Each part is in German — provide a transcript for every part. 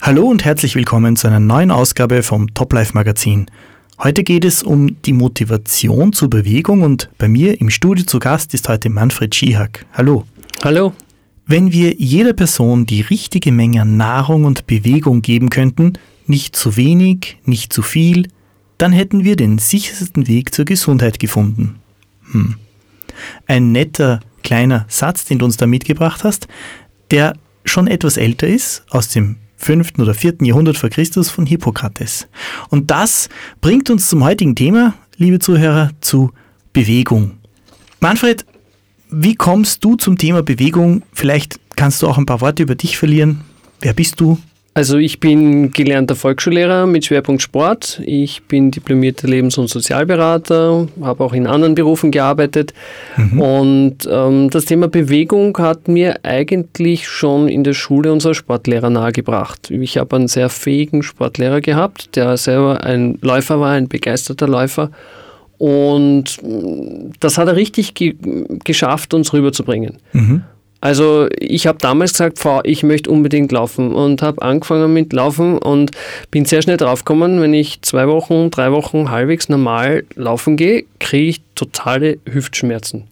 Hallo und herzlich willkommen zu einer neuen Ausgabe vom Top Life Magazin. Heute geht es um die Motivation zur Bewegung und bei mir im Studio zu Gast ist heute Manfred Schihack. Hallo. Hallo. Wenn wir jeder Person die richtige Menge an Nahrung und Bewegung geben könnten, nicht zu wenig, nicht zu viel, dann hätten wir den sichersten Weg zur Gesundheit gefunden. Hm. Ein netter kleiner Satz, den du uns da mitgebracht hast, der schon etwas älter ist, aus dem 5. oder 4. Jahrhundert vor Christus von Hippokrates. Und das bringt uns zum heutigen Thema, liebe Zuhörer, zu Bewegung. Manfred, wie kommst du zum Thema Bewegung? Vielleicht kannst du auch ein paar Worte über dich verlieren. Wer bist du? Also ich bin gelernter Volksschullehrer mit Schwerpunkt Sport. Ich bin diplomierter Lebens- und Sozialberater, habe auch in anderen Berufen gearbeitet. Mhm. Und ähm, das Thema Bewegung hat mir eigentlich schon in der Schule unser Sportlehrer nahegebracht. Ich habe einen sehr fähigen Sportlehrer gehabt, der selber ein Läufer war, ein begeisterter Läufer. Und das hat er richtig ge geschafft, uns rüberzubringen. Mhm. Also ich habe damals gesagt, Frau, ich möchte unbedingt laufen und habe angefangen mit Laufen und bin sehr schnell draufgekommen, wenn ich zwei Wochen, drei Wochen halbwegs normal laufen gehe, kriege ich totale Hüftschmerzen.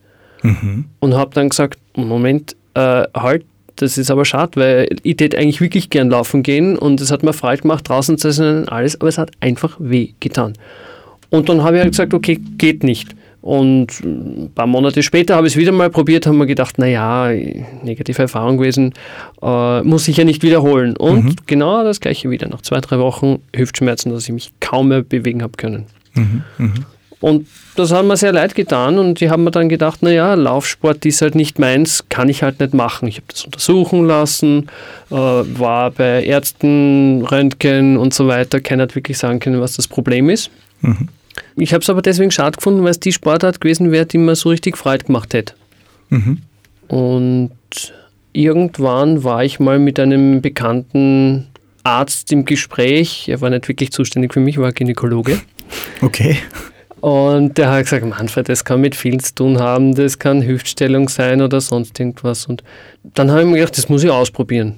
Mhm. Und habe dann gesagt, Moment, äh, halt, das ist aber schade, weil ich hätte eigentlich wirklich gern laufen gehen und es hat mir Freude gemacht, draußen zu sein und alles, aber es hat einfach weh getan. Und dann habe ich halt gesagt, okay, geht nicht. Und ein paar Monate später habe ich es wieder mal probiert, haben wir gedacht, naja, negative Erfahrung gewesen, äh, muss ich ja nicht wiederholen. Und mhm. genau das gleiche wieder. Nach zwei, drei Wochen Hüftschmerzen, dass ich mich kaum mehr bewegen habe können. Mhm. Mhm. Und das hat mir sehr leid getan und die haben mir dann gedacht, naja, Laufsport ist halt nicht meins, kann ich halt nicht machen. Ich habe das untersuchen lassen, äh, war bei Ärzten, Röntgen und so weiter, keiner hat wirklich sagen können, was das Problem ist. Mhm. Ich habe es aber deswegen schade gefunden, weil es die Sportart gewesen wäre, die mir so richtig Freude gemacht hätte. Mhm. Und irgendwann war ich mal mit einem bekannten Arzt im Gespräch. Er war nicht wirklich zuständig für mich, war Gynäkologe. Okay. Und der hat gesagt, Manfred, das kann mit viel zu tun haben, das kann Hüftstellung sein oder sonst irgendwas. Und dann habe ich mir gedacht, das muss ich ausprobieren.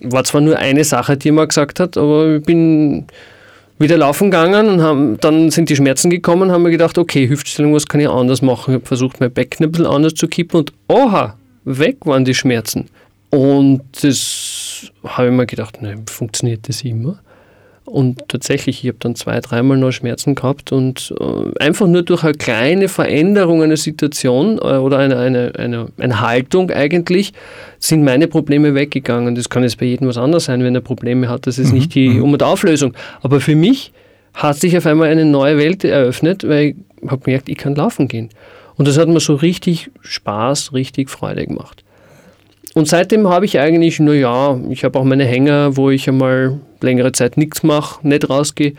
War zwar nur eine Sache, die er mir gesagt hat, aber ich bin wieder laufen gegangen und haben, dann sind die Schmerzen gekommen, haben wir gedacht, okay, Hüftstellung, was kann ich anders machen? Ich habe versucht, mein Becken ein bisschen anders zu kippen und oha, weg waren die Schmerzen. Und das habe ich mir gedacht, nein, funktioniert das immer? Und tatsächlich, ich habe dann zwei, dreimal noch Schmerzen gehabt und äh, einfach nur durch eine kleine Veränderung einer Situation äh, oder eine, eine, eine, eine Haltung eigentlich sind meine Probleme weggegangen. Das kann jetzt bei jedem was anderes sein, wenn er Probleme hat. Das ist mhm. nicht die mhm. Um- und Auflösung. Aber für mich hat sich auf einmal eine neue Welt eröffnet, weil ich habe gemerkt, ich kann laufen gehen. Und das hat mir so richtig Spaß, richtig Freude gemacht. Und seitdem habe ich eigentlich, naja, ich habe auch meine Hänger, wo ich einmal längere Zeit nichts mache, nicht rausgehe.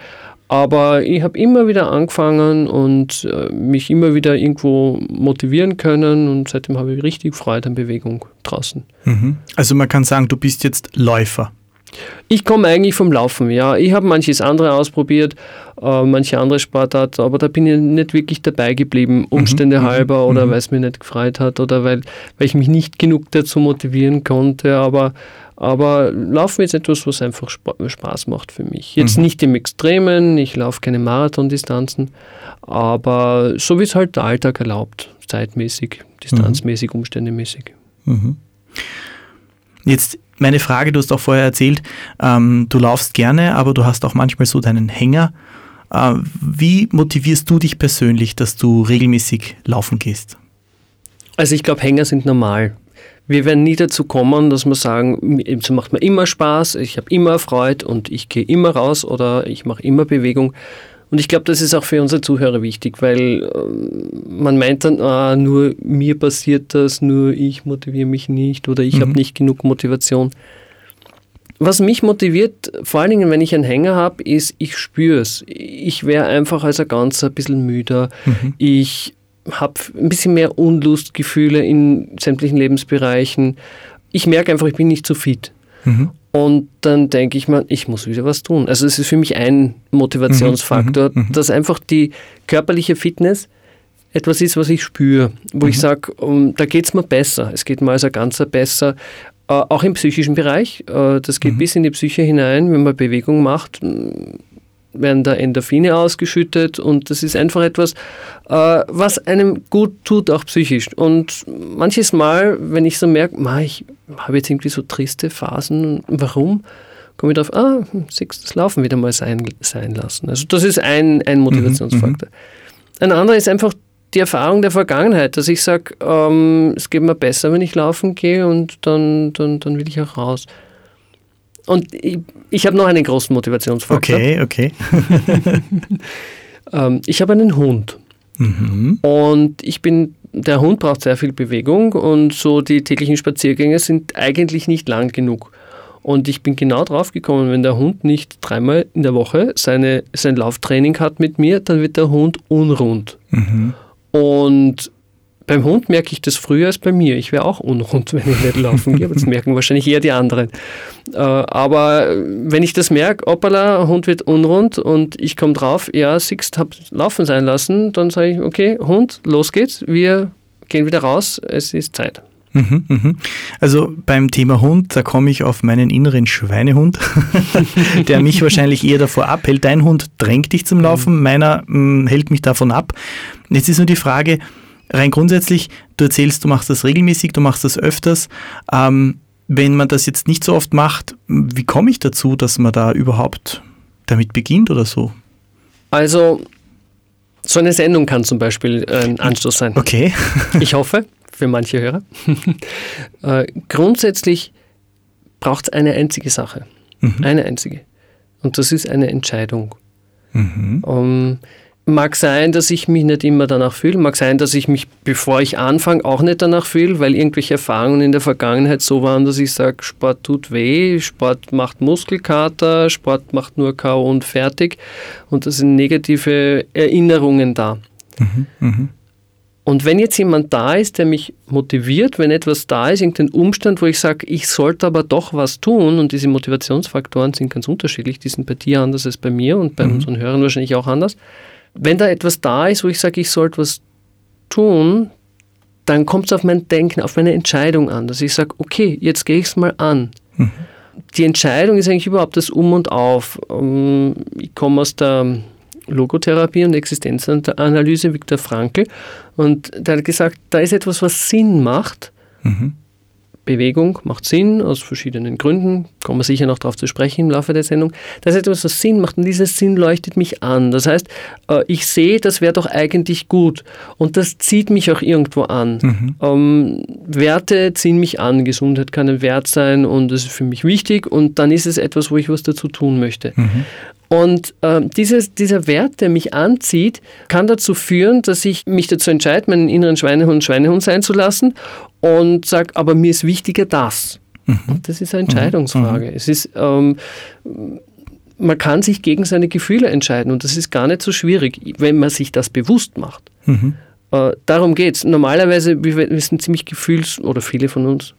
Aber ich habe immer wieder angefangen und äh, mich immer wieder irgendwo motivieren können und seitdem habe ich richtig Freude an Bewegung draußen. Mhm. Also man kann sagen, du bist jetzt Läufer. Ich komme eigentlich vom Laufen, ja. Ich habe manches andere ausprobiert, äh, manche andere Sportart, aber da bin ich nicht wirklich dabei geblieben, mhm, Umstände mhm, halber oder mhm. weil es mir nicht gefreut hat oder weil, weil ich mich nicht genug dazu motivieren konnte. Aber, aber Laufen ist etwas, was einfach Spaß macht für mich. Jetzt mhm. nicht im Extremen, ich laufe keine Marathondistanzen, aber so wie es halt der Alltag erlaubt, zeitmäßig, distanzmäßig, mhm. umständemäßig. Mhm. Jetzt meine Frage, du hast auch vorher erzählt, ähm, du laufst gerne, aber du hast auch manchmal so deinen Hänger. Äh, wie motivierst du dich persönlich, dass du regelmäßig laufen gehst? Also ich glaube, Hänger sind normal. Wir werden nie dazu kommen, dass wir sagen, es macht mir immer Spaß, ich habe immer Freude und ich gehe immer raus oder ich mache immer Bewegung. Und ich glaube, das ist auch für unsere Zuhörer wichtig, weil ähm, man meint dann, ah, nur mir passiert das, nur ich motiviere mich nicht oder ich mhm. habe nicht genug Motivation. Was mich motiviert, vor allen Dingen, wenn ich einen Hänger habe, ist, ich spüre es. Ich wäre einfach als ein ganz ein bisschen müder. Mhm. Ich habe ein bisschen mehr Unlustgefühle in sämtlichen Lebensbereichen. Ich merke einfach, ich bin nicht so fit. Mhm. Und dann denke ich mir, ich muss wieder was tun. Also es ist für mich ein Motivationsfaktor, mhm, mhm, mhm. dass einfach die körperliche Fitness etwas ist, was ich spüre, wo mhm. ich sage, um, da geht es mir besser. Es geht mir als ein Ganzer besser. Äh, auch im psychischen Bereich. Äh, das geht mhm. bis in die Psyche hinein. Wenn man Bewegung macht, werden da Endorphine ausgeschüttet und das ist einfach etwas, äh, was einem gut tut, auch psychisch. Und manches Mal, wenn ich so merke, ich habe jetzt irgendwie so triste Phasen, warum? komme ich drauf, ah, das Laufen wieder mal sein, sein lassen. Also das ist ein, ein Motivationsfaktor. Mhm, mhm. ein anderer ist einfach die Erfahrung der Vergangenheit, dass ich sage, ähm, es geht mir besser, wenn ich laufen gehe und dann, dann, dann will ich auch raus. Und ich, ich habe noch einen großen Motivationsfaktor. Okay, okay. ähm, ich habe einen Hund. Mhm. Und ich bin, der Hund braucht sehr viel Bewegung und so die täglichen Spaziergänge sind eigentlich nicht lang genug. Und ich bin genau drauf gekommen, wenn der Hund nicht dreimal in der Woche seine, sein Lauftraining hat mit mir, dann wird der Hund unrund. Mhm. Und beim Hund merke ich das früher als bei mir. Ich wäre auch unrund, wenn ich nicht laufen gehe, das merken wahrscheinlich eher die anderen. Äh, aber wenn ich das merke, hoppala, Hund wird unrund und ich komme drauf, ja, Sixt habe laufen sein lassen, dann sage ich, okay, Hund, los geht's, wir gehen wieder raus, es ist Zeit. Mhm, mhm. Also beim Thema Hund, da komme ich auf meinen inneren Schweinehund, der mich wahrscheinlich eher davor abhält. Dein Hund drängt dich zum Laufen, meiner mh, mm, hält mich davon ab. Jetzt ist nur die Frage, rein grundsätzlich, du erzählst, du machst das regelmäßig, du machst das öfters. Ähm, wenn man das jetzt nicht so oft macht, wie komme ich dazu, dass man da überhaupt damit beginnt oder so? Also, so eine Sendung kann zum Beispiel ein Anstoß sein. Okay. ich hoffe, für manche Hörer. äh, grundsätzlich braucht es eine einzige Sache. Mhm. Eine einzige. Und das ist eine Entscheidung. Mhm. Um, Mag sein, dass ich mich nicht immer danach fühle. Mag sein, dass ich mich, bevor ich anfange, auch nicht danach fühle, weil irgendwelche Erfahrungen in der Vergangenheit so waren, dass ich sage, Sport tut weh, Sport macht Muskelkater, Sport macht nur K.O. und fertig. Und da sind negative Erinnerungen da. Mhm, mh. Und wenn jetzt jemand da ist, der mich motiviert, wenn etwas da ist, irgendein Umstand, wo ich sage, ich sollte aber doch was tun, und diese Motivationsfaktoren sind ganz unterschiedlich, die sind bei dir anders als bei mir und bei mhm. unseren Hörern wahrscheinlich auch anders, wenn da etwas da ist, wo ich sage, ich sollte was tun, dann kommt es auf mein Denken, auf meine Entscheidung an, dass ich sage, okay, jetzt gehe ich es mal an. Mhm. Die Entscheidung ist eigentlich überhaupt das Um und Auf. Ähm, ich komme aus der Logotherapie und Existenzanalyse, Viktor Frankl, und der hat gesagt, da ist etwas, was Sinn macht. Mhm. Bewegung macht Sinn aus verschiedenen Gründen, kommen wir sicher noch darauf zu sprechen im Laufe der Sendung. Das ist etwas, was Sinn macht und dieser Sinn leuchtet mich an. Das heißt, äh, ich sehe, das wäre doch eigentlich gut und das zieht mich auch irgendwo an. Mhm. Ähm, Werte ziehen mich an, Gesundheit kann ein Wert sein und das ist für mich wichtig und dann ist es etwas, wo ich was dazu tun möchte. Mhm. Und äh, dieses, dieser Wert, der mich anzieht, kann dazu führen, dass ich mich dazu entscheide, meinen inneren Schweinehund Schweinehund sein zu lassen und sage, aber mir ist wichtiger das. Mhm. Das ist eine Entscheidungsfrage. Mhm. Es ist, ähm, man kann sich gegen seine Gefühle entscheiden und das ist gar nicht so schwierig, wenn man sich das bewusst macht. Mhm. Äh, darum geht es. Normalerweise, wir, wir sind ziemlich gefühls- oder viele von uns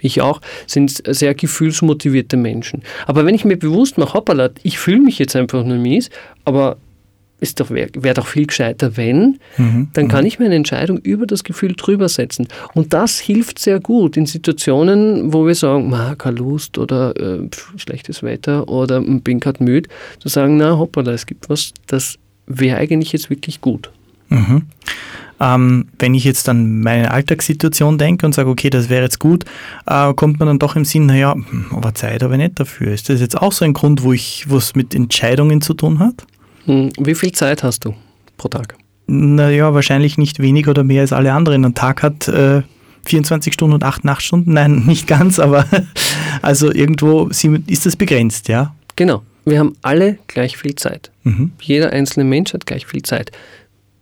ich auch, sind sehr gefühlsmotivierte Menschen. Aber wenn ich mir bewusst mache, hoppala, ich fühle mich jetzt einfach nur mies, aber ist doch, wäre wär doch viel gescheiter, wenn, mhm. dann kann mhm. ich meine Entscheidung über das Gefühl drüber setzen. Und das hilft sehr gut in Situationen, wo wir sagen, ma, keine Lust oder äh, schlechtes Wetter oder bin gerade müde, zu sagen, na hoppala, es gibt was, das wäre eigentlich jetzt wirklich gut. Mhm. Ähm, wenn ich jetzt an meine Alltagssituation denke und sage, okay, das wäre jetzt gut, äh, kommt man dann doch im Sinn, naja, hm, aber Zeit habe ich nicht dafür. Ist das jetzt auch so ein Grund, wo ich was mit Entscheidungen zu tun hat? Hm, wie viel Zeit hast du pro Tag? Naja, wahrscheinlich nicht weniger oder mehr als alle anderen. Ein Tag hat äh, 24 Stunden und 8 Nachtstunden. Nein, nicht ganz, aber also irgendwo ist das begrenzt, ja? Genau. Wir haben alle gleich viel Zeit. Mhm. Jeder einzelne Mensch hat gleich viel Zeit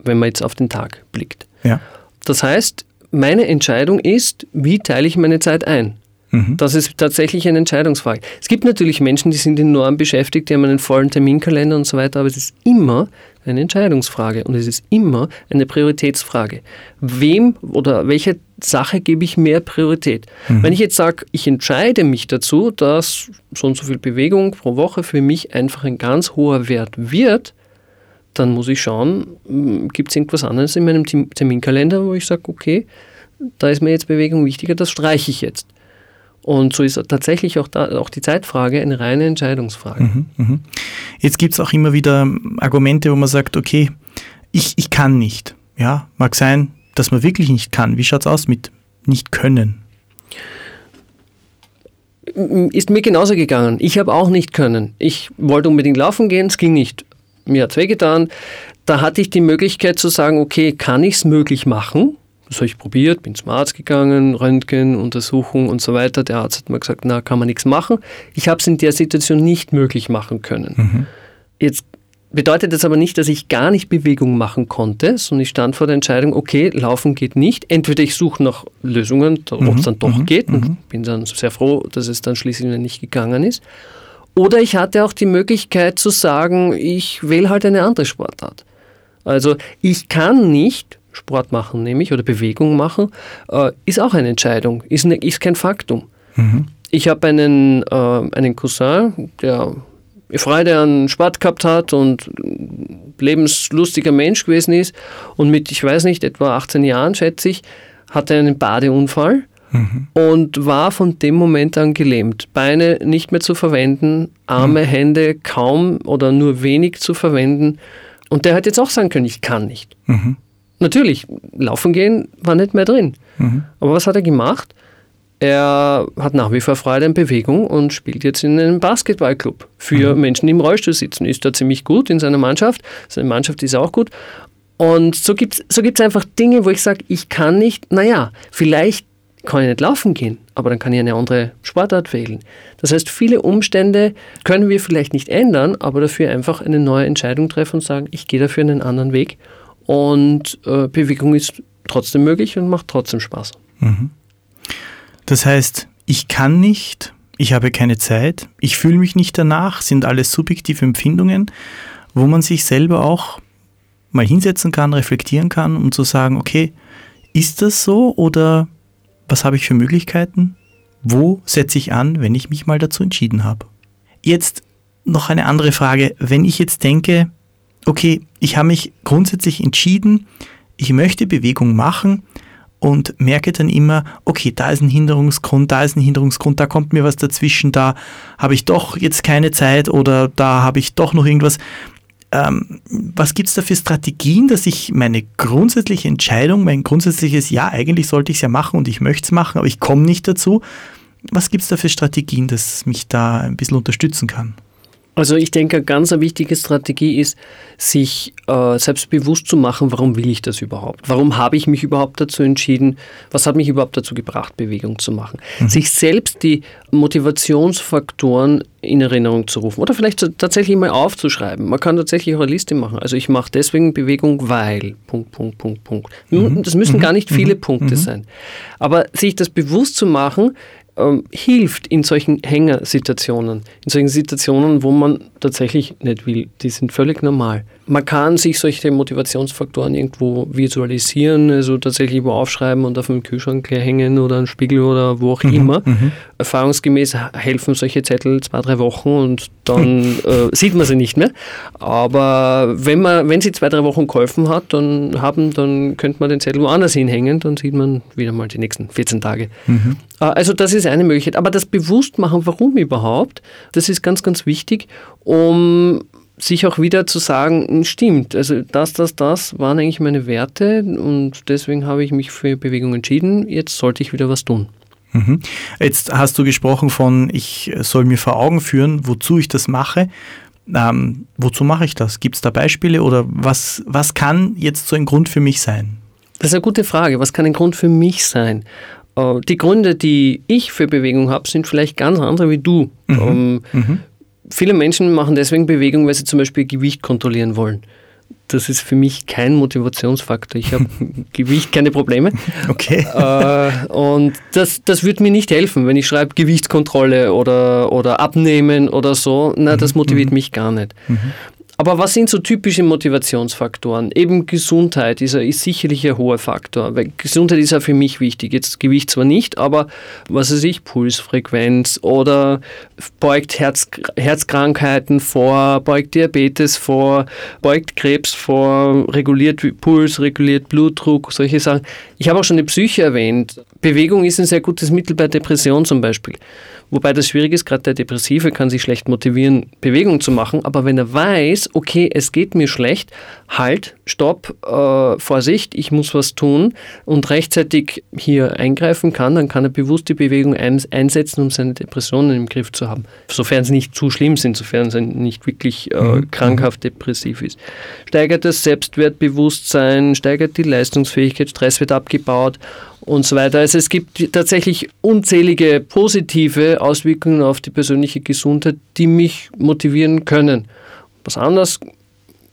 wenn man jetzt auf den Tag blickt. Ja. Das heißt, meine Entscheidung ist, wie teile ich meine Zeit ein? Mhm. Das ist tatsächlich eine Entscheidungsfrage. Es gibt natürlich Menschen, die sind enorm beschäftigt, die haben einen vollen Terminkalender und so weiter, aber es ist immer eine Entscheidungsfrage und es ist immer eine Prioritätsfrage. Wem oder welcher Sache gebe ich mehr Priorität? Mhm. Wenn ich jetzt sage, ich entscheide mich dazu, dass so und so viel Bewegung pro Woche für mich einfach ein ganz hoher Wert wird, dann muss ich schauen, hm, gibt es irgendwas anderes in meinem Terminkalender, wo ich sage, okay, da ist mir jetzt Bewegung wichtiger, das streiche ich jetzt. Und so ist tatsächlich auch, da, auch die Zeitfrage eine reine Entscheidungsfrage. Mhm, mh. Jetzt gibt es auch immer wieder Argumente, wo man sagt, okay, ich, ich kann nicht. Ja, mag sein, dass man wirklich nicht kann. Wie schaut es aus mit nicht können? Ist mir genauso gegangen. Ich habe auch nicht können. Ich wollte unbedingt laufen gehen, es ging nicht. Mir hat es wehgetan. Da hatte ich die Möglichkeit zu sagen, okay, kann ich es möglich machen? Das habe ich probiert, bin zum Arzt gegangen, Röntgen, Untersuchung und so weiter. Der Arzt hat mir gesagt, na, kann man nichts machen. Ich habe es in der Situation nicht möglich machen können. Mhm. Jetzt bedeutet das aber nicht, dass ich gar nicht Bewegung machen konnte, sondern ich stand vor der Entscheidung, okay, laufen geht nicht. Entweder ich suche nach Lösungen, ob es mhm. dann doch mhm. geht und mhm. bin dann sehr froh, dass es dann schließlich nicht gegangen ist. Oder ich hatte auch die Möglichkeit zu sagen, ich wähle halt eine andere Sportart. Also ich kann nicht Sport machen, nämlich oder Bewegung machen, äh, ist auch eine Entscheidung, ist, ne, ist kein Faktum. Mhm. Ich habe einen, äh, einen Cousin, der Freude an Sport gehabt hat und lebenslustiger Mensch gewesen ist und mit, ich weiß nicht, etwa 18 Jahren, schätze ich, hatte einen Badeunfall mhm. und war von dem Moment an gelähmt. Beine nicht mehr zu verwenden, Arme, mhm. Hände kaum oder nur wenig zu verwenden. Und der hat jetzt auch sagen können, ich kann nicht. Mhm. Natürlich, laufen gehen war nicht mehr drin. Mhm. Aber was hat er gemacht? Er hat nach wie vor Freude an Bewegung und spielt jetzt in einem Basketballclub für mhm. Menschen, die im Rollstuhl sitzen. Ist da ziemlich gut in seiner Mannschaft. Seine Mannschaft ist auch gut. Und so gibt es so gibt's einfach Dinge, wo ich sage, ich kann nicht, naja, vielleicht kann ich nicht laufen gehen, aber dann kann ich eine andere Sportart wählen. Das heißt, viele Umstände können wir vielleicht nicht ändern, aber dafür einfach eine neue Entscheidung treffen und sagen, ich gehe dafür einen anderen Weg. Und äh, Bewegung ist trotzdem möglich und macht trotzdem Spaß. Mhm. Das heißt, ich kann nicht, ich habe keine Zeit, ich fühle mich nicht danach, sind alles subjektive Empfindungen, wo man sich selber auch mal hinsetzen kann, reflektieren kann, um zu sagen, okay, ist das so oder was habe ich für Möglichkeiten? Wo setze ich an, wenn ich mich mal dazu entschieden habe? Jetzt noch eine andere Frage. Wenn ich jetzt denke, okay, ich habe mich grundsätzlich entschieden, ich möchte Bewegung machen, und merke dann immer, okay, da ist ein Hinderungsgrund, da ist ein Hinderungsgrund, da kommt mir was dazwischen, da habe ich doch jetzt keine Zeit oder da habe ich doch noch irgendwas. Ähm, was gibt es da für Strategien, dass ich meine grundsätzliche Entscheidung, mein grundsätzliches Ja, eigentlich sollte ich es ja machen und ich möchte es machen, aber ich komme nicht dazu. Was gibt es da für Strategien, dass mich da ein bisschen unterstützen kann? Also ich denke, eine ganz wichtige Strategie ist, sich äh, selbst bewusst zu machen, warum will ich das überhaupt? Warum habe ich mich überhaupt dazu entschieden? Was hat mich überhaupt dazu gebracht, Bewegung zu machen? Mhm. Sich selbst die Motivationsfaktoren in Erinnerung zu rufen oder vielleicht tatsächlich mal aufzuschreiben. Man kann tatsächlich auch eine Liste machen. Also ich mache deswegen Bewegung, weil, Punkt, Punkt, Punkt, Punkt. Mhm. Das müssen mhm. gar nicht viele mhm. Punkte mhm. sein. Aber sich das bewusst zu machen, ähm, hilft in solchen Hängersituationen, in solchen Situationen, wo man tatsächlich nicht will. Die sind völlig normal. Man kann sich solche Motivationsfaktoren irgendwo visualisieren, also tatsächlich wo aufschreiben und auf dem Kühlschrank hängen oder einen Spiegel oder wo auch mhm, immer. Mhm. Erfahrungsgemäß helfen solche Zettel zwei, drei Wochen und dann äh, sieht man sie nicht mehr. Aber wenn man, wenn sie zwei, drei Wochen geholfen hat, dann haben, dann könnte man den Zettel woanders hinhängen, dann sieht man wieder mal die nächsten 14 Tage. Mhm. Äh, also das ist eine Möglichkeit. Aber das Bewusstmachen, warum überhaupt, das ist ganz, ganz wichtig, um sich auch wieder zu sagen, hm, stimmt, also das, das, das waren eigentlich meine Werte und deswegen habe ich mich für Bewegung entschieden, jetzt sollte ich wieder was tun. Mhm. Jetzt hast du gesprochen von, ich soll mir vor Augen führen, wozu ich das mache. Ähm, wozu mache ich das? Gibt es da Beispiele oder was, was kann jetzt so ein Grund für mich sein? Das ist eine gute Frage. Was kann ein Grund für mich sein? Äh, die Gründe, die ich für Bewegung habe, sind vielleicht ganz andere wie du. Mhm. Ähm, mhm viele Menschen machen deswegen Bewegung, weil sie zum Beispiel Gewicht kontrollieren wollen. Das ist für mich kein Motivationsfaktor. Ich habe Gewicht keine Probleme. Okay. Äh, und das, das wird mir nicht helfen, wenn ich schreibe Gewichtskontrolle oder, oder Abnehmen oder so. Na, das mhm, motiviert mhm. mich gar nicht. Mhm. Aber was sind so typische Motivationsfaktoren? Eben Gesundheit ist, ist sicherlich ein hoher Faktor, weil Gesundheit ist ja für mich wichtig. Jetzt Gewicht zwar nicht, aber was weiß ich, Pulsfrequenz oder beugt Herz, Herzkrankheiten vor, beugt Diabetes vor, beugt Krebs vor, reguliert Puls, reguliert Blutdruck, solche Sachen. Ich habe auch schon die Psyche erwähnt. Bewegung ist ein sehr gutes Mittel bei Depression zum Beispiel. Wobei das schwierig ist, gerade der Depressive kann sich schlecht motivieren, Bewegung zu machen. Aber wenn er weiß, okay, es geht mir schlecht, halt, stopp, äh, Vorsicht, ich muss was tun und rechtzeitig hier eingreifen kann, dann kann er bewusst die Bewegung ein, einsetzen, um seine Depressionen im Griff zu haben. Sofern sie nicht zu schlimm sind, sofern sie nicht wirklich äh, mhm. krankhaft depressiv ist. Steigert das Selbstwertbewusstsein, steigert die Leistungsfähigkeit, Stress wird abgebaut und so weiter. Also es gibt tatsächlich unzählige positive Auswirkungen auf die persönliche Gesundheit, die mich motivieren können. Was anderes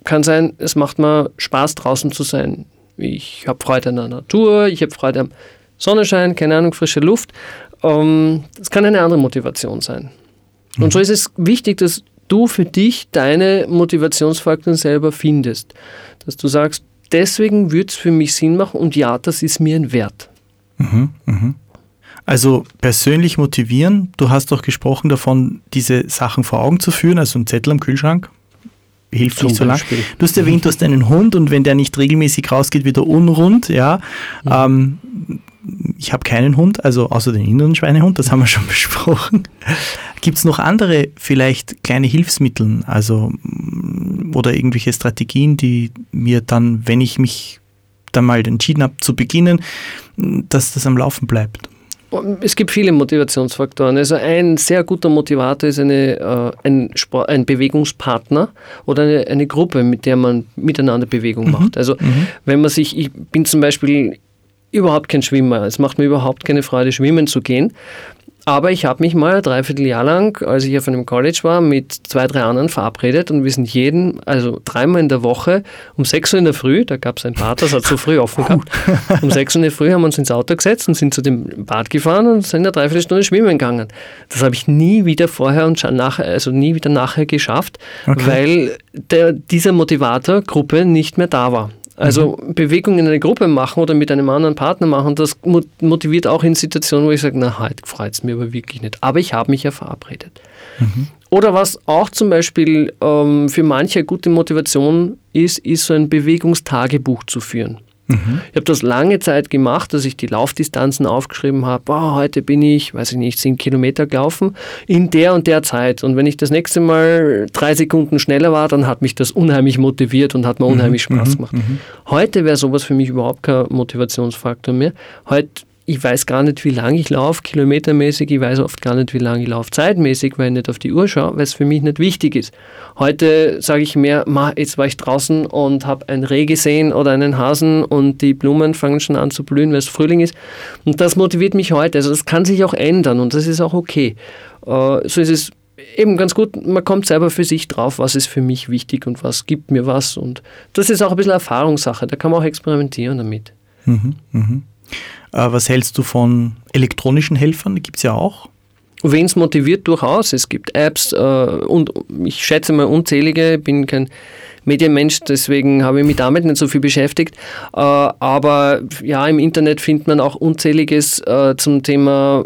kann sein, es macht mir Spaß draußen zu sein. Ich habe Freude an der Natur, ich habe Freude am Sonnenschein, keine Ahnung, frische Luft. Ähm, das kann eine andere Motivation sein. Und so ist es wichtig, dass du für dich deine Motivationsfaktoren selber findest. Dass du sagst, deswegen würde es für mich Sinn machen und ja, das ist mir ein Wert. Mhm, mhm. Also persönlich motivieren, du hast doch gesprochen davon, diese Sachen vor Augen zu führen, also ein Zettel am Kühlschrank hilft Zum nicht so lange. Du hast erwähnt, du hast einen Hund und wenn der nicht regelmäßig rausgeht, wird er unrund, ja. Mhm. Ähm, ich habe keinen Hund, also außer den inneren Schweinehund, das haben wir schon besprochen. Gibt es noch andere vielleicht kleine Hilfsmittel, also oder irgendwelche Strategien, die mir dann, wenn ich mich dann mal entschieden habe zu beginnen, dass das am Laufen bleibt? Es gibt viele Motivationsfaktoren. Also ein sehr guter Motivator ist eine, äh, ein, Sport, ein Bewegungspartner oder eine, eine, Gruppe, mit der man miteinander Bewegung mhm. macht. Also mhm. wenn man sich, ich bin zum Beispiel überhaupt kein Schwimmer. Es macht mir überhaupt keine Freude, schwimmen zu gehen. Aber ich habe mich mal ein Dreivierteljahr lang, als ich auf einem College war, mit zwei, drei anderen verabredet und wir sind jeden, also dreimal in der Woche um 6 Uhr in der Früh, da gab es ein Bad, das hat so früh offen gehabt, um 6 Uhr in der Früh haben wir uns ins Auto gesetzt und sind zu dem Bad gefahren und sind eine Dreiviertelstunde schwimmen gegangen. Das habe ich nie wieder vorher und nachher, also nie wieder nachher geschafft, okay. weil der, dieser Motivator-Gruppe nicht mehr da war. Also mhm. Bewegung in einer Gruppe machen oder mit einem anderen Partner machen, das motiviert auch in Situationen, wo ich sage, na, heute freut es mir aber wirklich nicht. Aber ich habe mich ja verabredet. Mhm. Oder was auch zum Beispiel ähm, für manche gute Motivation ist, ist so ein Bewegungstagebuch zu führen. Mhm. Ich habe das lange Zeit gemacht, dass ich die Laufdistanzen aufgeschrieben habe. Boah, heute bin ich, weiß ich nicht, 10 Kilometer gelaufen in der und der Zeit. Und wenn ich das nächste Mal drei Sekunden schneller war, dann hat mich das unheimlich motiviert und hat mir mhm. unheimlich mhm. Spaß gemacht. Mhm. Heute wäre sowas für mich überhaupt kein Motivationsfaktor mehr. Heute ich weiß gar nicht, wie lange ich laufe, kilometermäßig, ich weiß oft gar nicht, wie lange ich laufe, zeitmäßig, weil ich nicht auf die Uhr schaue, weil es für mich nicht wichtig ist. Heute sage ich mehr, ma, jetzt war ich draußen und habe ein Reh gesehen oder einen Hasen und die Blumen fangen schon an zu blühen, weil es Frühling ist. Und das motiviert mich heute. Also das kann sich auch ändern und das ist auch okay. Äh, so ist es eben ganz gut, man kommt selber für sich drauf, was ist für mich wichtig und was gibt mir was. Und das ist auch ein bisschen Erfahrungssache, da kann man auch experimentieren damit. Mhm, mhm. Äh, was hältst du von elektronischen Helfern? Die gibt es ja auch. Wen es motiviert, durchaus. Es gibt Apps äh, und ich schätze mal unzählige, Ich bin kein Medienmensch, deswegen habe ich mich damit nicht so viel beschäftigt. Äh, aber ja, im Internet findet man auch unzähliges äh, zum Thema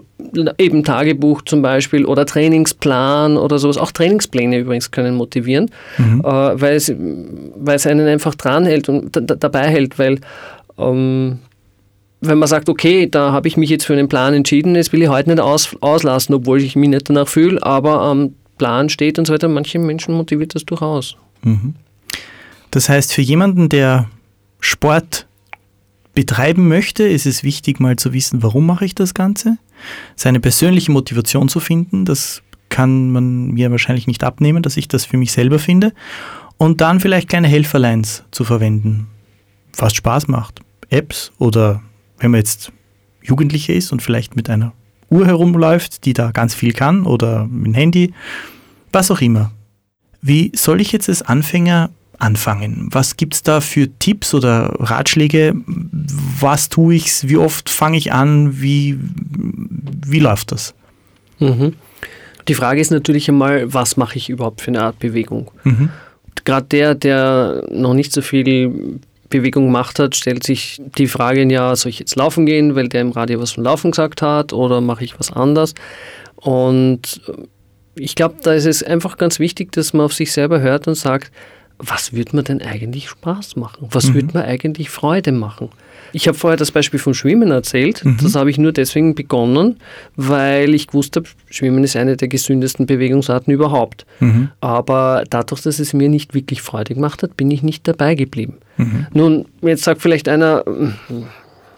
eben Tagebuch zum Beispiel oder Trainingsplan oder sowas. Auch Trainingspläne übrigens können motivieren, mhm. äh, weil, es, weil es einen einfach dran hält und dabei hält, weil ähm, wenn man sagt, okay, da habe ich mich jetzt für einen Plan entschieden, das will ich heute nicht aus, auslassen, obwohl ich mich nicht danach fühle, aber am Plan steht und so weiter, manche Menschen motiviert das durchaus. Mhm. Das heißt, für jemanden, der Sport betreiben möchte, ist es wichtig, mal zu wissen, warum mache ich das Ganze, seine persönliche Motivation zu finden, das kann man mir wahrscheinlich nicht abnehmen, dass ich das für mich selber finde, und dann vielleicht kleine Helferlines zu verwenden, was Spaß macht. Apps oder wenn man jetzt Jugendlicher ist und vielleicht mit einer Uhr herumläuft, die da ganz viel kann oder mit dem Handy, was auch immer. Wie soll ich jetzt als Anfänger anfangen? Was gibt es da für Tipps oder Ratschläge? Was tue ich? Wie oft fange ich an? Wie, wie läuft das? Mhm. Die Frage ist natürlich einmal, was mache ich überhaupt für eine Art Bewegung? Mhm. Gerade der, der noch nicht so viel Bewegung gemacht hat, stellt sich die Frage, ja, soll ich jetzt laufen gehen, weil der im Radio was von Laufen gesagt hat oder mache ich was anders? Und ich glaube, da ist es einfach ganz wichtig, dass man auf sich selber hört und sagt, was würde mir denn eigentlich Spaß machen? Was Mhm. würde mir eigentlich Freude machen? Ich habe vorher das Beispiel vom Schwimmen erzählt. Mhm. Das habe ich nur deswegen begonnen, weil ich gewusst habe, Schwimmen ist eine der gesündesten Bewegungsarten überhaupt. Mhm. Aber dadurch, dass es mir nicht wirklich Freude gemacht hat, bin ich nicht dabei geblieben. Mhm. Nun, jetzt sagt vielleicht einer,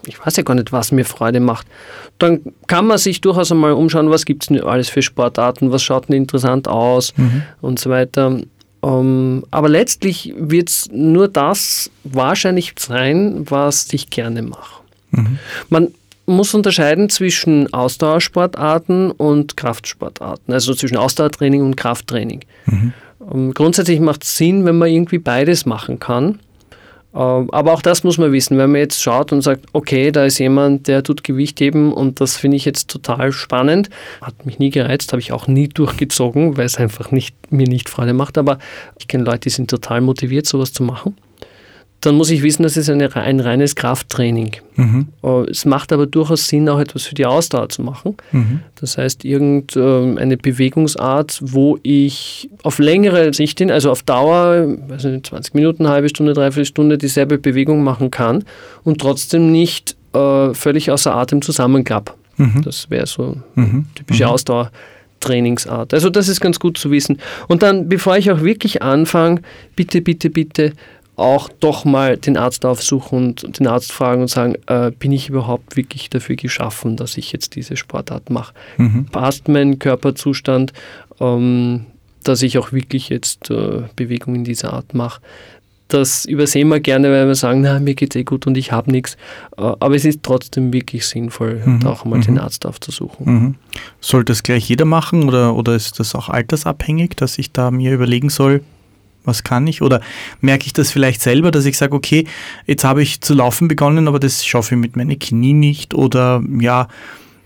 ich weiß ja gar nicht, was mir Freude macht. Dann kann man sich durchaus einmal umschauen, was gibt es denn alles für Sportarten, was schaut denn interessant aus Mhm. und so weiter. Ähm, aber letztlich wird es nur das wahrscheinlich sein, was ich gerne mache. Mhm. Man muss unterscheiden zwischen Ausdauersportarten und Kraftsportarten, also zwischen Ausdauertraining und Krafttraining. Mhm. Ähm, grundsätzlich macht es Sinn, wenn man irgendwie beides machen kann. Ähm, aber auch das muss man wissen, wenn man jetzt schaut und sagt, okay, da ist jemand, der tut Gewicht heben und das finde ich jetzt total spannend. Hat mich nie gereizt, habe ich auch nie durchgezogen, weil es einfach nicht, mir nicht Freude macht. Aber ich kenne Leute, die sind total motiviert, sowas zu machen. Dann muss ich wissen, das ist eine, ein reines Krafttraining. Mhm. Äh, Es macht aber durchaus Sinn, auch etwas für die Ausdauer zu machen. Mhm. Das heißt, irgendeine Bewegungsart, wo ich auf längere Sicht hin, also auf Dauer, nicht, 20 Minuten, eine halbe Stunde, dreiviertel Stunde dieselbe Bewegung machen kann und trotzdem nicht äh, völlig außer Atem zusammenklapp. Mhm. Das wäre so Mhm. typische Ausdauertrainingsart. Also das ist ganz gut zu wissen. Und dann, bevor ich auch wirklich anfange, bitte, bitte, bitte auch doch mal den Arzt aufsuchen und den Arzt fragen und sagen, äh, bin ich überhaupt wirklich dafür geschaffen, dass ich jetzt diese Sportart mache? Mhm. Passt mein Körperzustand, ähm, dass ich auch wirklich jetzt äh, Bewegung in dieser Art mache? Das übersehen wir gerne, weil wir sagen, na, mir geht eh gut und ich habe nichts. Äh, aber es ist trotzdem wirklich sinnvoll, Mhm. auch mal Mhm. den Arzt aufzusuchen. Mhm. Soll das gleich jeder machen oder, oder ist das auch altersabhängig, dass ich da mir überlegen soll, was kann ich? Oder merke ich das vielleicht selber, dass ich sage, okay, jetzt habe ich zu laufen begonnen, aber das schaffe ich mit meinen Knie nicht oder ja,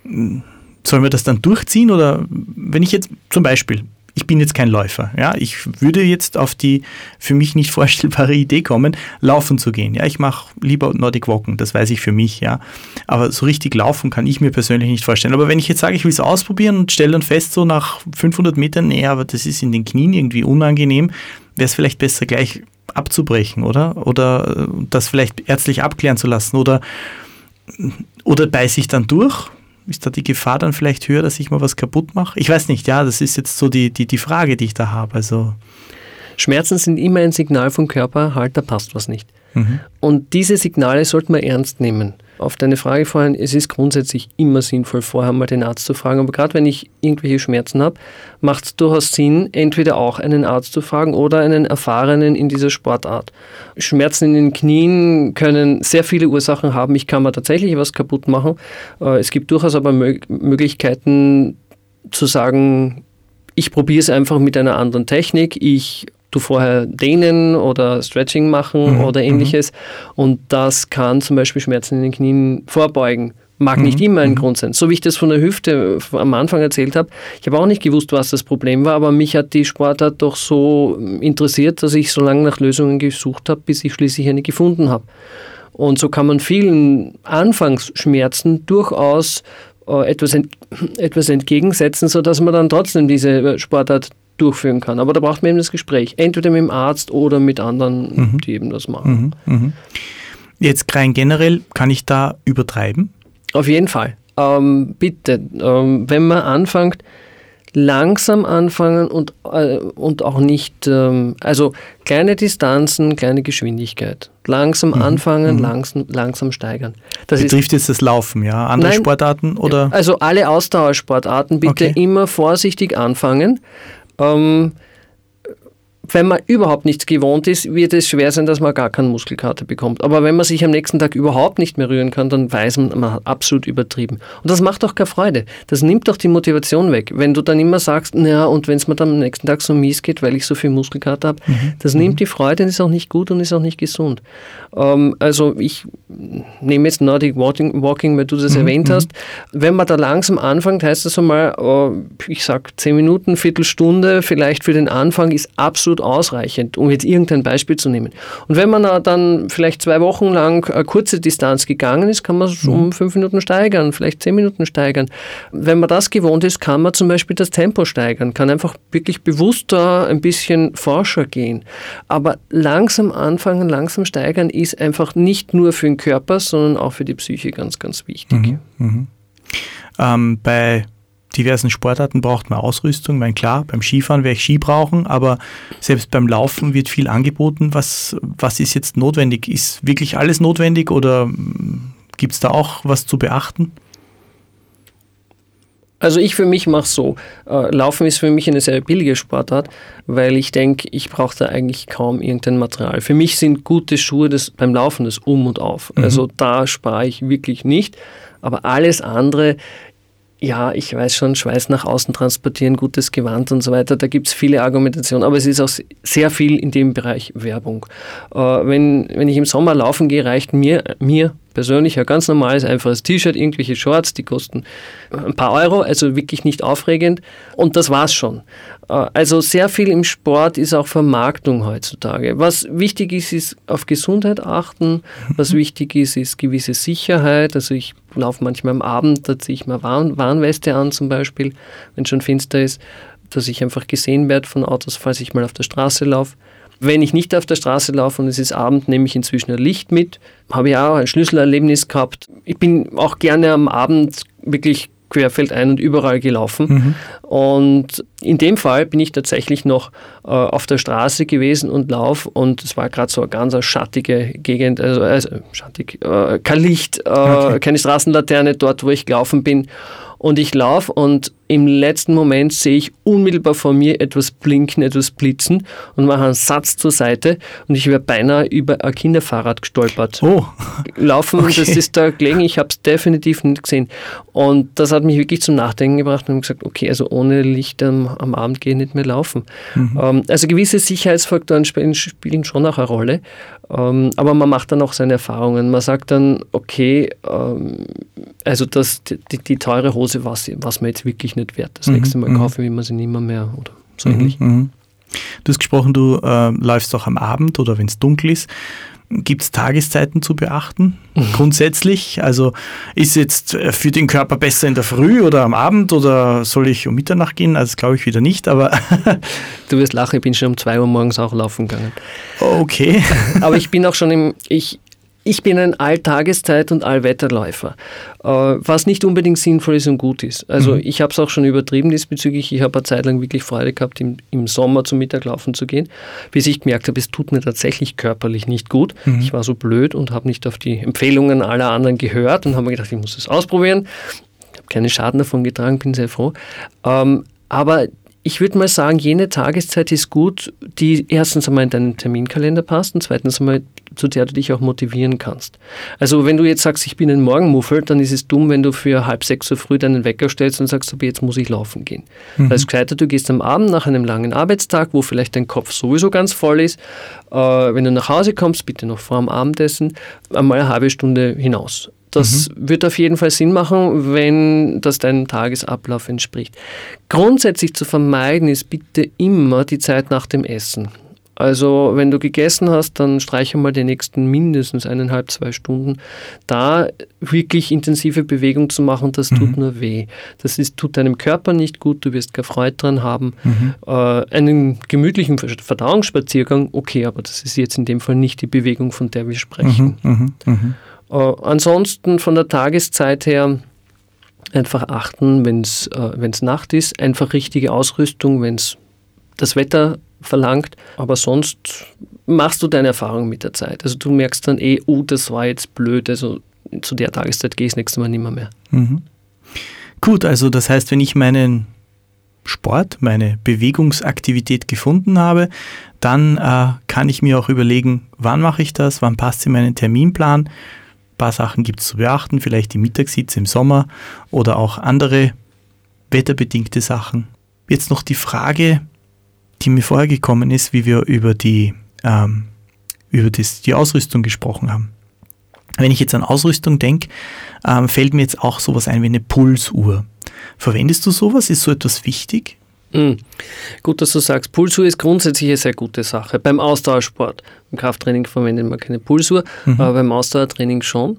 sollen wir das dann durchziehen? Oder wenn ich jetzt zum Beispiel, ich bin jetzt kein Läufer, ja, ich würde jetzt auf die für mich nicht vorstellbare Idee kommen, laufen zu gehen. Ja, ich mache lieber Nordic Walken, das weiß ich für mich, ja. Aber so richtig laufen kann ich mir persönlich nicht vorstellen. Aber wenn ich jetzt sage, ich will es ausprobieren und stelle dann fest, so nach 500 Metern, nee, aber das ist in den Knien irgendwie unangenehm, wäre es vielleicht besser gleich abzubrechen, oder? Oder äh, das vielleicht ärztlich abklären zu lassen oder, oder beiße ich dann durch? Ist da die Gefahr dann vielleicht höher, dass ich mal was kaputt mache? Ich weiß nicht, ja, das ist jetzt so die, die, die Frage, die ich da habe. Also, Schmerzen sind immer ein Signal vom Körper, halt, da passt was nicht. Mhm. Und diese Signale sollte man ernst nehmen. Auf deine Frage vorhin, es ist grundsätzlich immer sinnvoll, vorher mal den Arzt zu fragen. Aber gerade wenn ich irgendwelche Schmerzen habe, macht es durchaus Sinn, entweder auch einen Arzt zu fragen oder einen Erfahrenen in dieser Sportart. Schmerzen in den Knien können sehr viele Ursachen haben. Ich kann mir tatsächlich was kaputt machen. Äh, Es gibt durchaus aber Mö Möglichkeiten zu sagen, ich probiere es einfach mit einer anderen Technik. Ich tu vorher dehnen oder Stretching machen Mhm, oder ähnliches. Und das kann zum Beispiel Schmerzen in den Knien vorbeugen. Mag nicht Mhm, immer ein mhm. Grund sein. So wie ich das von der Hüfte am Anfang erzählt habe. Ich habe auch nicht gewusst, was das Problem war, aber mich hat die Sportart doch so interessiert, dass ich so lange nach Lösungen gesucht habe, bis ich schließlich eine gefunden habe. Und so kann man vielen Anfangsschmerzen durchaus äh, etwas, ent etwas entgegensetzen, sodass man dann trotzdem diese äh, Sportart durchführen kann. Aber da braucht man eben das Gespräch. Entweder mit dem Arzt oder mit anderen, Mhm. die eben das machen. Mhm. Mhm. Jetzt rein generell, kann ich da übertreiben? Auf jeden Fall. Ähm, bitte, ähm, wenn man anfängt, langsam anfangen und, äh, und auch nicht, ähm, also kleine Distanzen, kleine Geschwindigkeit. Langsam Mhm. anfangen, langsam, langsam steigern. Das ist Betrifft jetzt das Laufen, ja? Andere Nein. Sportarten oder? Also alle Ausdauersportarten bitte Okay. immer vorsichtig anfangen. Ähm, wenn man überhaupt nichts gewohnt ist, wird es schwer sein, dass man gar keine Muskelkater bekommt. Aber wenn man sich am nächsten Tag überhaupt nicht mehr rühren kann, dann weiß man, man hat absolut übertrieben. Und das macht doch keine Freude. Das nimmt doch die Motivation weg. Wenn du dann immer sagst, naja, und wenn es mir dann am nächsten Tag so mies geht, weil ich so viel Muskelkater habe, das nimmt die Freude und ist auch nicht gut und ist auch nicht gesund. Ähm, also ich nehme jetzt Nordic Walking, Walking weil du das erwähnt hast. Wenn man da langsam anfängt, heißt das einmal, äh, ich sag zehn Minuten, Viertelstunde, vielleicht für den Anfang ist absolut ausreichend, um jetzt irgendein Beispiel zu nehmen. Und wenn man dann vielleicht zwei Wochen lang eine kurze Distanz gegangen ist, kann man es um fünf Minuten steigern, vielleicht zehn Minuten steigern. Wenn man das gewohnt ist, kann man zum Beispiel das Tempo steigern, kann einfach wirklich bewusster ein bisschen forscher gehen. Aber langsam anfangen, langsam steigern ist einfach nicht nur für den Körper, sondern auch für die Psyche ganz, ganz wichtig. Mhm, mh. ähm, bei diversen Sportarten braucht man Ausrüstung. Ich meine, klar, beim Skifahren werde ich Ski brauchen, aber selbst beim Laufen wird viel angeboten. Was, was ist jetzt notwendig? Ist wirklich alles notwendig oder hm, gibt es da auch was zu beachten? Also ich für mich mache so. Äh, Laufen ist für mich eine sehr billige Sportart, weil ich denke, ich brauche da eigentlich kaum irgendein Material. Für mich sind gute Schuhe das, beim Laufen das Um und Auf. Mhm. Also da spare ich wirklich nicht. Aber alles andere ja, ich weiß schon, Schweiß nach außen transportieren, gutes Gewand und so weiter, da gibt es viele Argumentationen, aber es ist auch sehr viel in dem Bereich Werbung. Äh, wenn, wenn ich im Sommer laufen gehe, reicht mir, mir persönlich ein ganz normales, einfaches T-Shirt, irgendwelche Shorts, die kosten ein paar Euro, also wirklich nicht aufregend. Und das war's schon. Äh, also sehr viel im Sport ist auch Vermarktung heutzutage. Was wichtig ist, ist auf Gesundheit achten. Was mhm. wichtig ist, ist gewisse Sicherheit. Also ich laufe manchmal am Abend, da ziehe ich mir Warn Warnweste an zum Beispiel, wenn schon finster ist, dass ich einfach gesehen werde von Autos, falls ich mal auf der Straße laufe. Wenn ich nicht auf der Straße laufe und es ist Abend, nehme ich inzwischen ein Licht mit. Habe ich auch ein Schlüsselerlebnis gehabt. Ich bin auch gerne am Abend wirklich querfeldein und überall gelaufen. Mhm. Und in dem Fall bin ich tatsächlich noch äh, auf der Straße gewesen und lauf und es war gerade so eine ganz schattige Gegend, also, also schattig, äh, kein Licht, äh, okay. keine Straßenlaterne dort, wo ich gelaufen bin. Und ich laufe und im letzten Moment sehe ich unmittelbar vor mir etwas blinken, etwas blitzen und mache einen Satz zur Seite und ich wäre beinahe über ein Kinderfahrrad gestolpert. Oh. Laufen, okay. das ist da gelegen, ich habe es definitiv nicht gesehen. Und das hat mich wirklich zum Nachdenken gebracht und gesagt, okay, also ohne Licht am, am Abend gehe ich nicht mehr laufen. Mhm. Ähm, also gewisse Sicherheitsfaktoren spielen, spielen schon auch eine Rolle, ähm, aber man macht dann auch seine Erfahrungen. Man sagt dann, okay, ähm, also das, die, die teure Hose, was, was man jetzt wirklich nicht wert. Das mhm. nächste Mal mhm. kaufen wir sie nicht mehr oder so mhm. ähnlich. Mhm. Du hast gesprochen, du äh, läufst auch am Abend oder wenn es dunkel ist. Gibt es Tageszeiten zu beachten? Mhm. Grundsätzlich? Also ist jetzt äh, für den Körper besser in der Früh oder am Abend oder soll ich um Mitternacht gehen? Also glaube ich wieder nicht, aber. du wirst lachen, ich bin schon um 2 Uhr morgens auch laufen gegangen. Okay. aber ich bin auch schon im, ich, ich bin ein Alltageszeit- und Allwetterläufer, äh, was nicht unbedingt sinnvoll ist und gut ist. Also mhm. ich habe es auch schon übertrieben diesbezüglich. Ich habe eine Zeit lang wirklich Freude gehabt, im, im Sommer zum Mittag laufen zu gehen, bis ich gemerkt habe, es tut mir tatsächlich körperlich nicht gut. Mhm. Ich war so blöd und habe nicht auf die Empfehlungen aller anderen gehört und habe mir gedacht, ich muss es ausprobieren. Ich habe keinen Schaden davon getragen, bin sehr froh. Ähm, aber ich würde mal sagen, jene Tageszeit ist gut, die erstens einmal in deinen Terminkalender passt und zweitens einmal, zu der du dich auch motivieren kannst. Also wenn du jetzt sagst, ich bin ein Morgenmuffel, dann ist es dumm, wenn du für halb sechs Uhr früh deinen Wecker stellst und sagst, okay, jetzt muss ich laufen gehen. Mhm. Weil es gescheiter, du gehst am Abend nach einem langen Arbeitstag, wo vielleicht dein Kopf sowieso ganz voll ist, äh, wenn du nach Hause kommst, bitte noch vor dem Abendessen, einmal eine halbe Stunde hinaus. Das mhm. wird auf jeden Fall Sinn machen, wenn das deinem Tagesablauf entspricht. Grundsätzlich zu vermeiden ist bitte immer die Zeit nach dem Essen. Also wenn du gegessen hast, dann streiche mal die nächsten mindestens eineinhalb, zwei Stunden. Da wirklich intensive Bewegung zu machen, das mhm. tut nur weh. Das ist, tut deinem Körper nicht gut, du wirst keine Freude dran haben. Mhm. Äh, einen gemütlichen Verdauungsspaziergang, okay, aber das ist jetzt in dem Fall nicht die Bewegung, von der wir sprechen. Mhm. mhm, mhm. Äh, ansonsten von der Tageszeit her einfach achten, wenn es äh, Nacht ist, einfach richtige Ausrüstung, wenn es das Wetter verlangt. Aber sonst machst du deine Erfahrung mit der Zeit. Also du merkst dann eh, oh, das war jetzt blöd, also zu der Tageszeit gehe ich das nächste Mal nicht mehr. Mhm. Gut, also das heißt, wenn ich meinen Sport, meine Bewegungsaktivität gefunden habe, dann äh, kann ich mir auch überlegen, wann mache ich das, wann passt es in meinen Terminplan ein paar Sachen gibt es zu beachten, vielleicht die Mittagssitze im Sommer oder auch andere wetterbedingte Sachen. Jetzt noch die Frage, die mir vorher gekommen ist, wie wir über die, ähm, über das, die Ausrüstung gesprochen haben. Wenn ich jetzt an Ausrüstung denke, ähm, fällt mir jetzt auch sowas ein wie eine Pulsuhr. Verwendest du sowas? Ist so etwas wichtig? Mhm. Gut, dass du sagst, Pulsuhr ist grundsätzlich eine sehr gute Sache. Beim Ausdauersport, im Krafttraining verwendet man keine Pulsuhr, mhm. aber beim Ausdauertraining schon.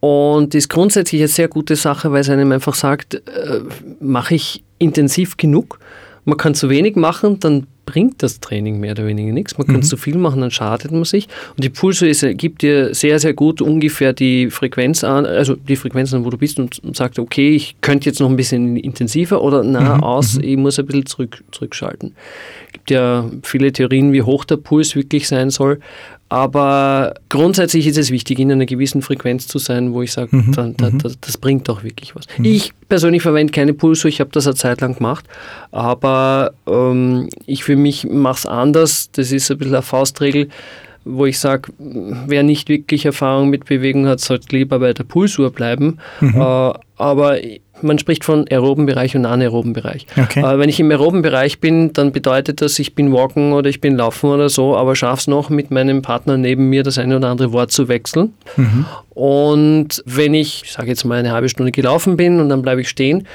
Und ist grundsätzlich eine sehr gute Sache, weil es einem einfach sagt, äh, mache ich intensiv genug? Man kann zu wenig machen, dann bringt das Training mehr oder weniger nichts. Man kann mhm. zu viel machen, dann schadet man sich. Und die Pulsuhr gibt dir sehr, sehr gut ungefähr die Frequenz an, also die Frequenz an, wo du bist und, und sagt, okay, ich könnte jetzt noch ein bisschen intensiver oder na mhm. aus, mhm. ich muss ein bisschen zurück, zurückschalten. Es gibt ja viele Theorien, wie hoch der Puls wirklich sein soll. Aber grundsätzlich ist es wichtig, in einer gewissen Frequenz zu sein, wo ich sage, mhm, da, da, mhm. da, das bringt auch wirklich was. Mhm. Ich persönlich verwende keine Pulso, ich habe das eine Zeit lang gemacht, aber ähm, ich für mich mache es anders. Das ist ein bisschen eine Faustregel, wo ich sage, wer nicht wirklich Erfahrung mit Bewegung hat, sollte lieber bei der Pulsuhr bleiben. Mhm. Äh, aber man spricht von aeroben Bereich und anaeroben Bereich. Okay. Äh, wenn ich im aeroben Bereich bin, dann bedeutet das, ich bin walken oder ich bin laufen oder so, aber schaffe es noch mit meinem Partner neben mir das eine oder andere Wort zu wechseln. Mhm. Und wenn ich, ich sage jetzt mal, eine halbe Stunde gelaufen bin und dann bleibe ich stehen,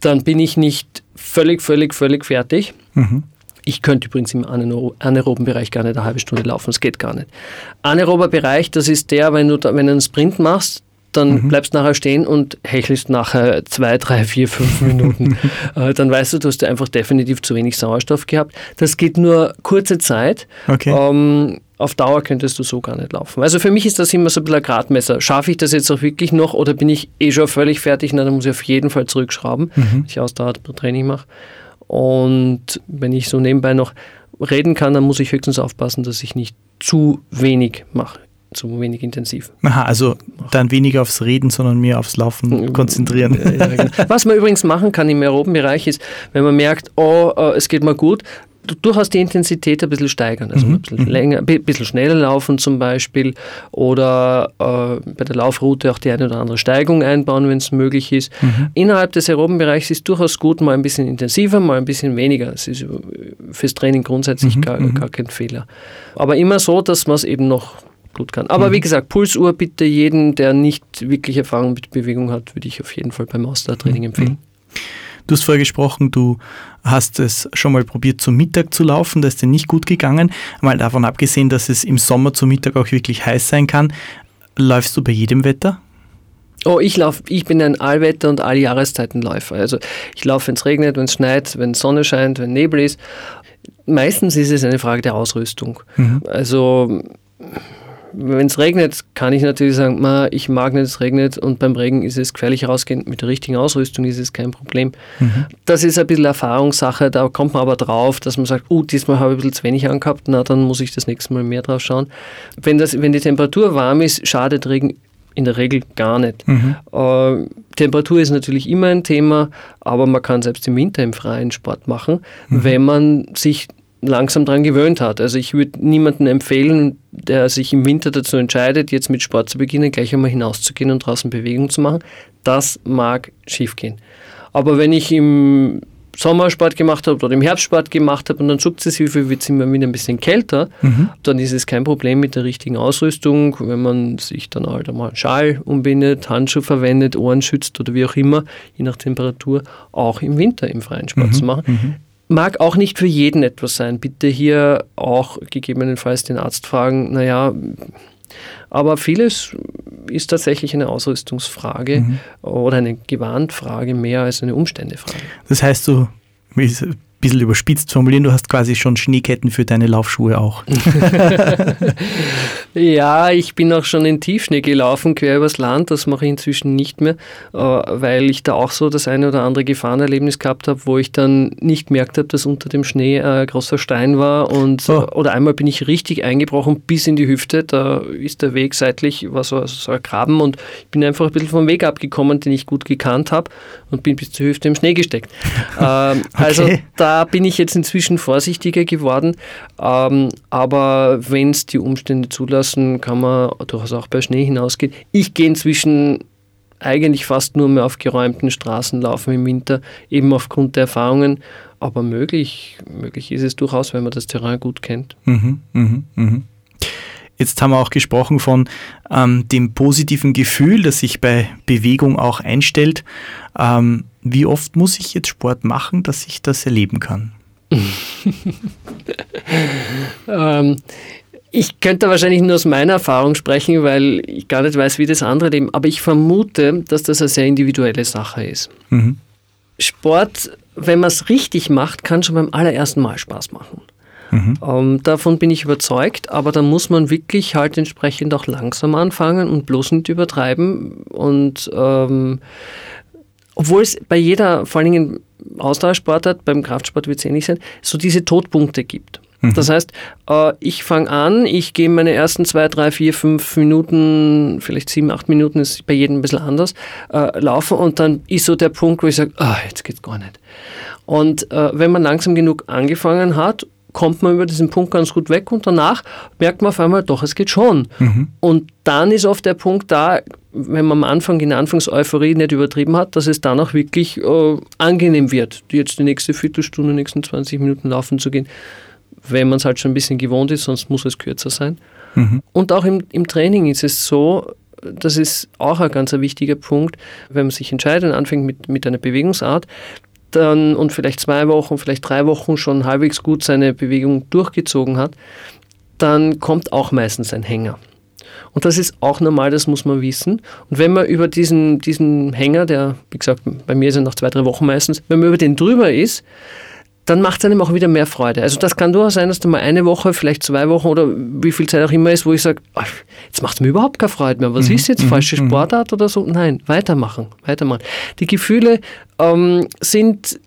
dann bin ich nicht völlig, völlig, völlig fertig. Mhm. Ich könnte übrigens im anaeroben Bereich gar nicht eine halbe Stunde laufen, das geht gar nicht. Anaerober Bereich, das ist der, wenn du, da, wenn du einen Sprint machst, dann mhm. bleibst nachher stehen und hechelst nachher zwei, drei, vier, fünf Minuten. äh, dann weißt du, du hast einfach definitiv zu wenig Sauerstoff gehabt. Das geht nur kurze Zeit. Okay. Ähm, auf Dauer könntest du so gar nicht laufen. Also für mich ist das immer so ein bisschen ein Gradmesser. Schaffe ich das jetzt auch wirklich noch oder bin ich eh schon völlig fertig? Na, dann muss ich auf jeden Fall zurückschrauben, mhm. wenn ich Ausdauertraining mache. Und wenn ich so nebenbei noch reden kann, dann muss ich höchstens aufpassen, dass ich nicht zu wenig mache zu wenig intensiv. Aha, also dann weniger aufs Reden, sondern mehr aufs Laufen konzentrieren. Ja, genau. Was man übrigens machen kann im aeroben Bereich ist, wenn man merkt, oh, äh, es geht mal gut, durchaus die Intensität ein bisschen steigern. Also mhm. ein bisschen mhm. länger, ein bisschen schneller laufen zum Beispiel oder äh, bei der Laufroute auch die eine oder andere Steigung einbauen, wenn es möglich ist. Mhm. Innerhalb des aeroben Bereichs ist durchaus gut, mal ein bisschen intensiver, mal ein bisschen weniger. Das ist fürs Training grundsätzlich mhm. gar, mhm. gar kein Fehler. Aber immer so, dass man es eben noch gut kann. Aber mhm. wie gesagt, Pulsuhr bitte jeden, der nicht wirklich Erfahrung mit Bewegung hat, würde ich auf jeden Fall beim Ausdauertraining mhm. empfehlen. Du hast vorher gesprochen, du hast es schon mal probiert, zum Mittag zu laufen, da ist dir nicht gut gegangen. Mal davon abgesehen, dass es im Sommer zum Mittag auch wirklich heiß sein kann. Läufst du bei jedem Wetter? Oh, ich laufe, ich bin ein Allwetter- und Alljahreszeitenläufer. Also ich laufe, wenn es regnet, wenn es schneit, wenn Sonne scheint, wenn Nebel ist. Meistens ist es eine Frage der Ausrüstung. Mhm. Also wenn es regnet, kann ich natürlich sagen, ma, ich mag nicht, es regnet und beim Regen ist es gefährlich rausgehen. Mit der richtigen Ausrüstung ist es kein Problem. Mhm. Das ist ein bisschen Erfahrungssache, da kommt man aber drauf, dass man sagt, oh, diesmal habe ich ein bisschen zu wenig angehabt, na, dann muss ich das nächste Mal mehr drauf schauen. Wenn, das, wenn die Temperatur warm ist, schadet Regen in der Regel gar nicht. Mhm. Äh, Temperatur ist natürlich immer ein Thema, aber man kann selbst im Winter im freien Sport machen, mhm. wenn man sich langsam daran gewöhnt hat. Also ich würde niemandem empfehlen, der sich im Winter dazu entscheidet, jetzt mit Sport zu beginnen, gleich einmal hinauszugehen und draußen Bewegung zu machen. Das mag schiefgehen. Aber wenn ich im Sommersport gemacht habe oder im Herbstsport gemacht habe und dann sukzessive wird es immer wieder ein bisschen kälter, mhm. dann ist es kein Problem mit der richtigen Ausrüstung, wenn man sich dann halt einmal Schal umbindet, Handschuhe verwendet, Ohren schützt oder wie auch immer, je nach Temperatur, auch im Winter im freien Sport mhm. zu machen. Mhm mag auch nicht für jeden etwas sein. Bitte hier auch gegebenenfalls den Arzt fragen, naja, aber vieles ist tatsächlich eine Ausrüstungsfrage mhm. oder eine Gewarntfrage mehr als eine Umständefrage. Das heißt, du bisschen überspitzt formulieren, du hast quasi schon Schneeketten für deine Laufschuhe auch. ja, ich bin auch schon in Tiefschnee gelaufen, quer übers Land. Das mache ich inzwischen nicht mehr, äh, weil ich da auch so das eine oder andere Gefahrenerlebnis gehabt habe, wo ich dann nicht gemerkt habe, dass unter dem Schnee ein großer Stein war. Und, oh. Oder einmal bin ich richtig eingebrochen bis in die Hüfte. Da ist der Weg seitlich, war so, so ein Graben und ich bin einfach ein bisschen vom Weg abgekommen, den ich gut gekannt habe und bin bis zur Hüfte im Schnee gesteckt. ähm, also okay. Also da bin ich jetzt inzwischen vorsichtiger geworden. Ähm, aber wenn es die Umstände zulassen, kann man durchaus auch bei Schnee hinausgehen. Ich gehe inzwischen eigentlich fast nur mehr auf geräumten Straßen laufen im Winter, eben aufgrund der Erfahrungen. Aber möglich, möglich ist es durchaus, wenn man das Terrain gut kennt. Mhm, mh, mh. Jetzt haben wir auch gesprochen von ähm, dem positiven Gefühl, das sich bei Bewegung auch einstellt. Ähm, wie oft muss ich jetzt Sport machen, dass ich das erleben kann? ähm, ich könnte wahrscheinlich nur aus meiner Erfahrung sprechen, weil ich gar nicht weiß, wie das andere leben. Aber ich vermute, dass das eine sehr individuelle Sache ist. Mhm. Sport, wenn man es richtig macht, kann schon beim allerersten Mal Spaß machen. Mhm. Ähm, davon bin ich überzeugt, aber da muss man wirklich halt entsprechend auch langsam anfangen und bloß nicht übertreiben. Und ähm, obwohl es bei jeder, vor allen Dingen Ausdauersportart, beim Kraftsport wird es ähnlich sein, so diese Todpunkte gibt. Mhm. Das heißt, äh, ich fange an, ich gehe meine ersten zwei, drei, vier, fünf Minuten, vielleicht sieben, acht Minuten, ist bei jedem ein bisschen anders, äh, laufen und dann ist so der Punkt, wo ich sage, ah, jetzt geht's gar nicht. Und äh, wenn man langsam genug angefangen hat kommt man über diesen Punkt ganz gut weg und danach merkt man auf einmal, doch, es geht schon. Mhm. Und dann ist oft der Punkt da, wenn man am Anfang in Anfangseuphorie nicht übertrieben hat, dass es dann auch wirklich äh, angenehm wird, jetzt die nächste Viertelstunde, die nächsten 20 Minuten laufen zu gehen, wenn man es halt schon ein bisschen gewohnt ist, sonst muss es kürzer sein. Mhm. Und auch im, im Training ist es so, das ist auch ein ganz wichtiger Punkt, wenn man sich entscheidet und anfängt mit, mit einer Bewegungsart, dann und vielleicht zwei Wochen, vielleicht drei Wochen schon halbwegs gut seine Bewegung durchgezogen hat, dann kommt auch meistens ein Hänger. Und das ist auch normal, das muss man wissen. Und wenn man über diesen, diesen Hänger, der, wie gesagt, bei mir er nach zwei, drei Wochen meistens, wenn man über den drüber ist, dann macht es einem auch wieder mehr Freude. Also das kann durchaus sein, dass da mal eine Woche, vielleicht zwei Wochen oder wie viel Zeit auch immer ist, wo ich sage, jetzt macht es mir überhaupt keine Freude mehr. Was mhm. ist jetzt? Mhm. Falsche mhm. Sportart oder so? Nein, weitermachen, weitermachen. Die Gefühle ähm, sind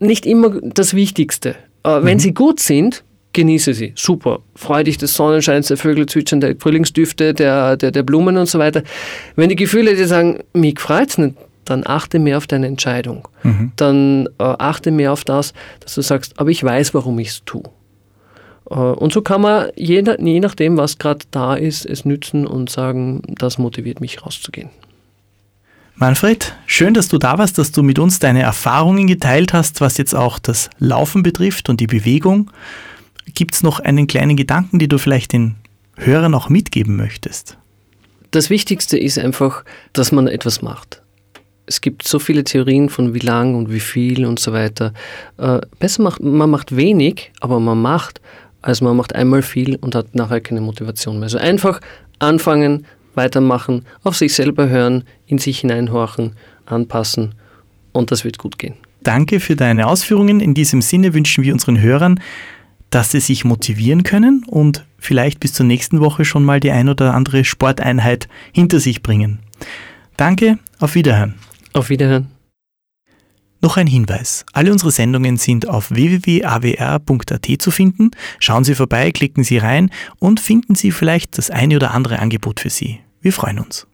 nicht immer das Wichtigste. Äh, wenn mhm. sie gut sind, genieße sie. Super. Freu dich des Sonnenscheins, der Vögel zwitschern, der Frühlingsdüfte, der, der, der Blumen und so weiter. Wenn die Gefühle dir sagen, mich freut es nicht, dann achte mehr auf deine Entscheidung. Mhm. Dann äh, achte mehr auf das, dass du sagst, aber ich weiß, warum ich es tue. Äh, und so kann man je, je nachdem, was gerade da ist, es nützen und sagen, das motiviert mich rauszugehen. Manfred, schön, dass du da warst, dass du mit uns deine Erfahrungen geteilt hast, was jetzt auch das Laufen betrifft und die Bewegung. Gibt es noch einen kleinen Gedanken, den du vielleicht den Hörern auch mitgeben möchtest? Das Wichtigste ist einfach, dass man etwas macht es gibt so viele Theorien von wie lang und wie viel und so weiter. Äh, besser macht, man macht wenig, aber man macht, als man macht einmal viel und hat nachher keine Motivation mehr. Also einfach anfangen, weitermachen, auf sich selber hören, in sich hineinhorchen, anpassen und das wird gut gehen. Danke für deine Ausführungen. In diesem Sinne wünschen wir unseren Hörern, dass sie sich motivieren können und vielleicht bis zur nächsten Woche schon mal die ein oder andere Sporteinheit hinter sich bringen. Danke, auf Wiederhören. Auf Wiederhören. Noch ein Hinweis. Alle unsere Sendungen sind auf www.awr.at zu finden. Schauen Sie vorbei, klicken Sie rein und finden Sie vielleicht das eine oder andere Angebot für Sie. Wir freuen uns.